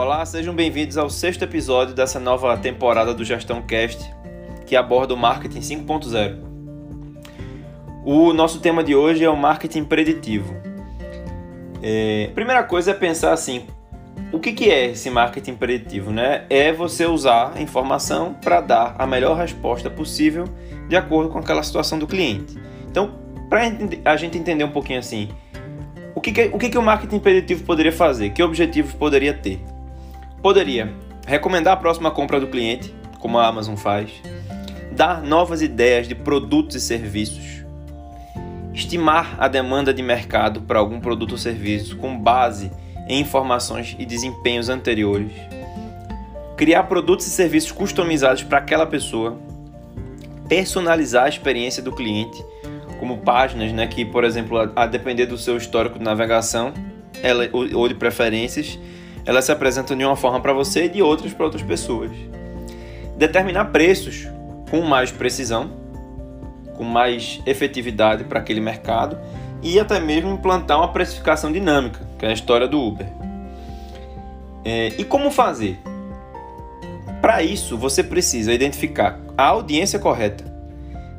Olá, sejam bem-vindos ao sexto episódio dessa nova temporada do Gestão Cast, que aborda o marketing 5.0. O nosso tema de hoje é o marketing preditivo. É, primeira coisa é pensar assim: o que, que é esse marketing preditivo? Né? É você usar a informação para dar a melhor resposta possível de acordo com aquela situação do cliente. Então, para a gente entender um pouquinho assim, o que, que, o que, que o marketing preditivo poderia fazer? Que objetivos poderia ter? Poderia recomendar a próxima compra do cliente, como a Amazon faz, dar novas ideias de produtos e serviços, estimar a demanda de mercado para algum produto ou serviço com base em informações e desempenhos anteriores, criar produtos e serviços customizados para aquela pessoa, personalizar a experiência do cliente, como páginas né, que, por exemplo, a, depender do seu histórico de navegação ela, ou de preferências, elas se apresentam de uma forma para você e de outras para outras pessoas. Determinar preços com mais precisão, com mais efetividade para aquele mercado e até mesmo implantar uma precificação dinâmica, que é a história do Uber. É, e como fazer? Para isso, você precisa identificar a audiência correta,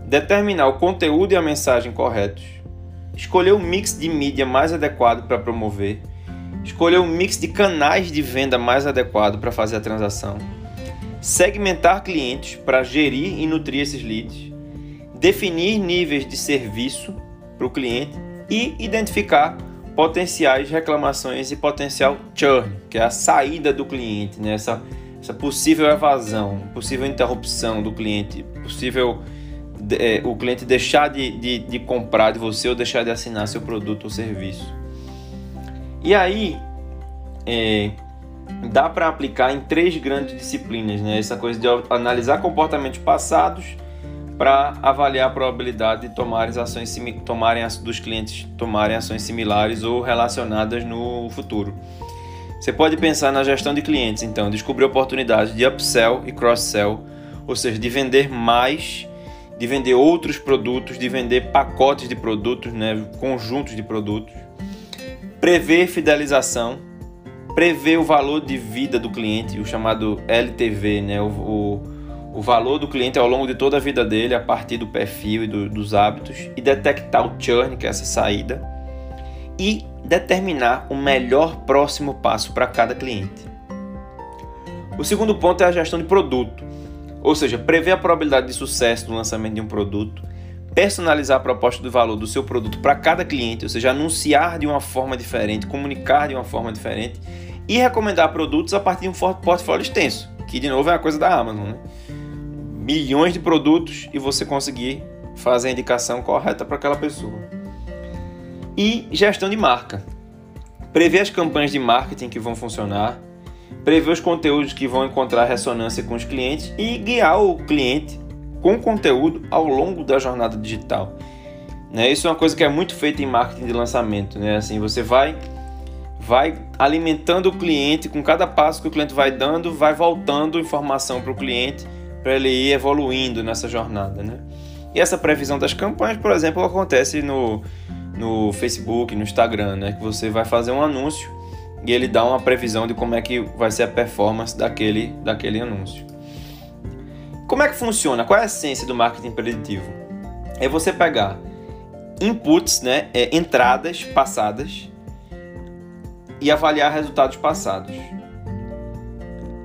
determinar o conteúdo e a mensagem corretos, escolher o mix de mídia mais adequado para promover escolher um mix de canais de venda mais adequado para fazer a transação, segmentar clientes para gerir e nutrir esses leads, definir níveis de serviço para o cliente e identificar potenciais reclamações e potencial churn, que é a saída do cliente, né? essa, essa possível evasão, possível interrupção do cliente, possível é, o cliente deixar de, de, de comprar de você ou deixar de assinar seu produto ou serviço. E aí, é, dá para aplicar em três grandes disciplinas, né? Essa coisa de analisar comportamentos passados para avaliar a probabilidade de tomarem ações tomarem dos clientes tomarem ações similares ou relacionadas no futuro. Você pode pensar na gestão de clientes, então, descobrir oportunidades de upsell e cross-sell, ou seja, de vender mais, de vender outros produtos, de vender pacotes de produtos, né, conjuntos de produtos prever fidelização, prever o valor de vida do cliente, o chamado LTV, né? o, o, o valor do cliente ao longo de toda a vida dele, a partir do perfil e do, dos hábitos, e detectar o churn, que é essa saída, e determinar o melhor próximo passo para cada cliente. O segundo ponto é a gestão de produto, ou seja, prever a probabilidade de sucesso no lançamento de um produto, personalizar a proposta do valor do seu produto para cada cliente, ou seja, anunciar de uma forma diferente, comunicar de uma forma diferente e recomendar produtos a partir de um portfólio extenso, que de novo é a coisa da Amazon, né? Milhões de produtos e você conseguir fazer a indicação correta para aquela pessoa. E gestão de marca. Prever as campanhas de marketing que vão funcionar, prever os conteúdos que vão encontrar ressonância com os clientes e guiar o cliente com conteúdo ao longo da jornada digital. Né? Isso é uma coisa que é muito feita em marketing de lançamento. Né? Assim, você vai, vai alimentando o cliente, com cada passo que o cliente vai dando, vai voltando informação para o cliente para ele ir evoluindo nessa jornada. Né? E essa previsão das campanhas, por exemplo, acontece no, no Facebook, no Instagram, né? que você vai fazer um anúncio e ele dá uma previsão de como é que vai ser a performance daquele, daquele anúncio. Como é que funciona? Qual é a essência do marketing preditivo? É você pegar inputs, né, é, entradas passadas e avaliar resultados passados.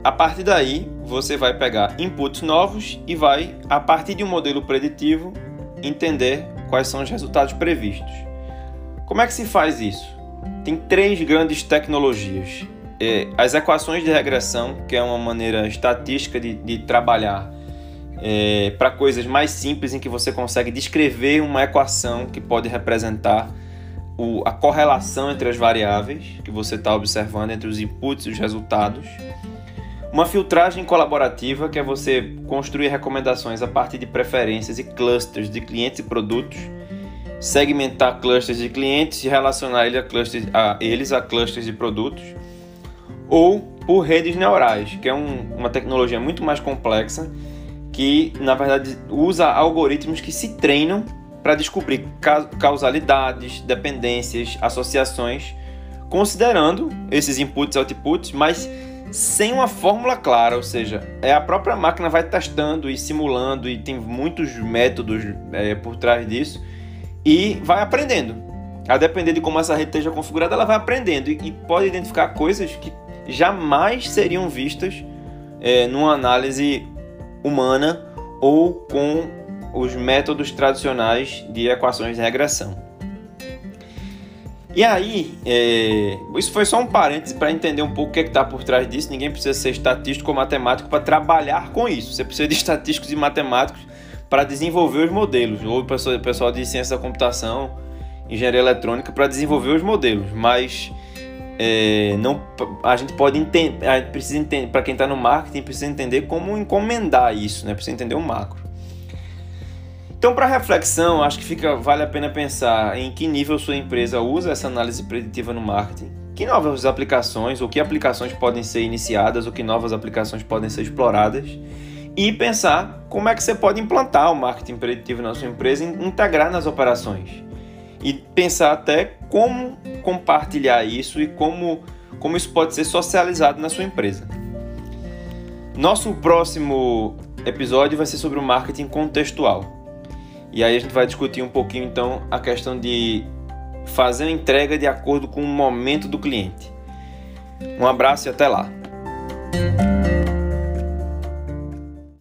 A partir daí, você vai pegar inputs novos e vai, a partir de um modelo preditivo, entender quais são os resultados previstos. Como é que se faz isso? Tem três grandes tecnologias. É, as equações de regressão, que é uma maneira estatística de, de trabalhar é, para coisas mais simples em que você consegue descrever uma equação que pode representar o, a correlação entre as variáveis que você está observando entre os inputs e os resultados. Uma filtragem colaborativa, que é você construir recomendações a partir de preferências e clusters de clientes e produtos, segmentar clusters de clientes e relacionar ele a clusters, a, eles a clusters de produtos, ou por redes neurais, que é um, uma tecnologia muito mais complexa que na verdade usa algoritmos que se treinam para descobrir causalidades, dependências, associações, considerando esses inputs e outputs, mas sem uma fórmula clara, ou seja, é a própria máquina vai testando e simulando e tem muitos métodos é, por trás disso e vai aprendendo. A depender de como essa rede esteja configurada, ela vai aprendendo e, e pode identificar coisas que jamais seriam vistas é, numa análise humana ou com os métodos tradicionais de equações de regressão. E aí, é, isso foi só um parêntese para entender um pouco o que é está por trás disso. Ninguém precisa ser estatístico ou matemático para trabalhar com isso. Você precisa de estatísticos e matemáticos para desenvolver os modelos, ou pessoal de ciência da computação, engenharia eletrônica, para desenvolver os modelos. Mas é, não, a gente pode entender, a gente precisa entender, para quem está no marketing, precisa entender como encomendar isso, né? precisa entender o macro. Então, para reflexão, acho que fica, vale a pena pensar em que nível sua empresa usa essa análise preditiva no marketing, que novas aplicações ou que aplicações podem ser iniciadas ou que novas aplicações podem ser exploradas e pensar como é que você pode implantar o marketing preditivo na sua empresa e integrar nas operações. E pensar até como compartilhar isso e como, como isso pode ser socializado na sua empresa. Nosso próximo episódio vai ser sobre o marketing contextual. E aí a gente vai discutir um pouquinho então a questão de fazer a entrega de acordo com o momento do cliente. Um abraço e até lá.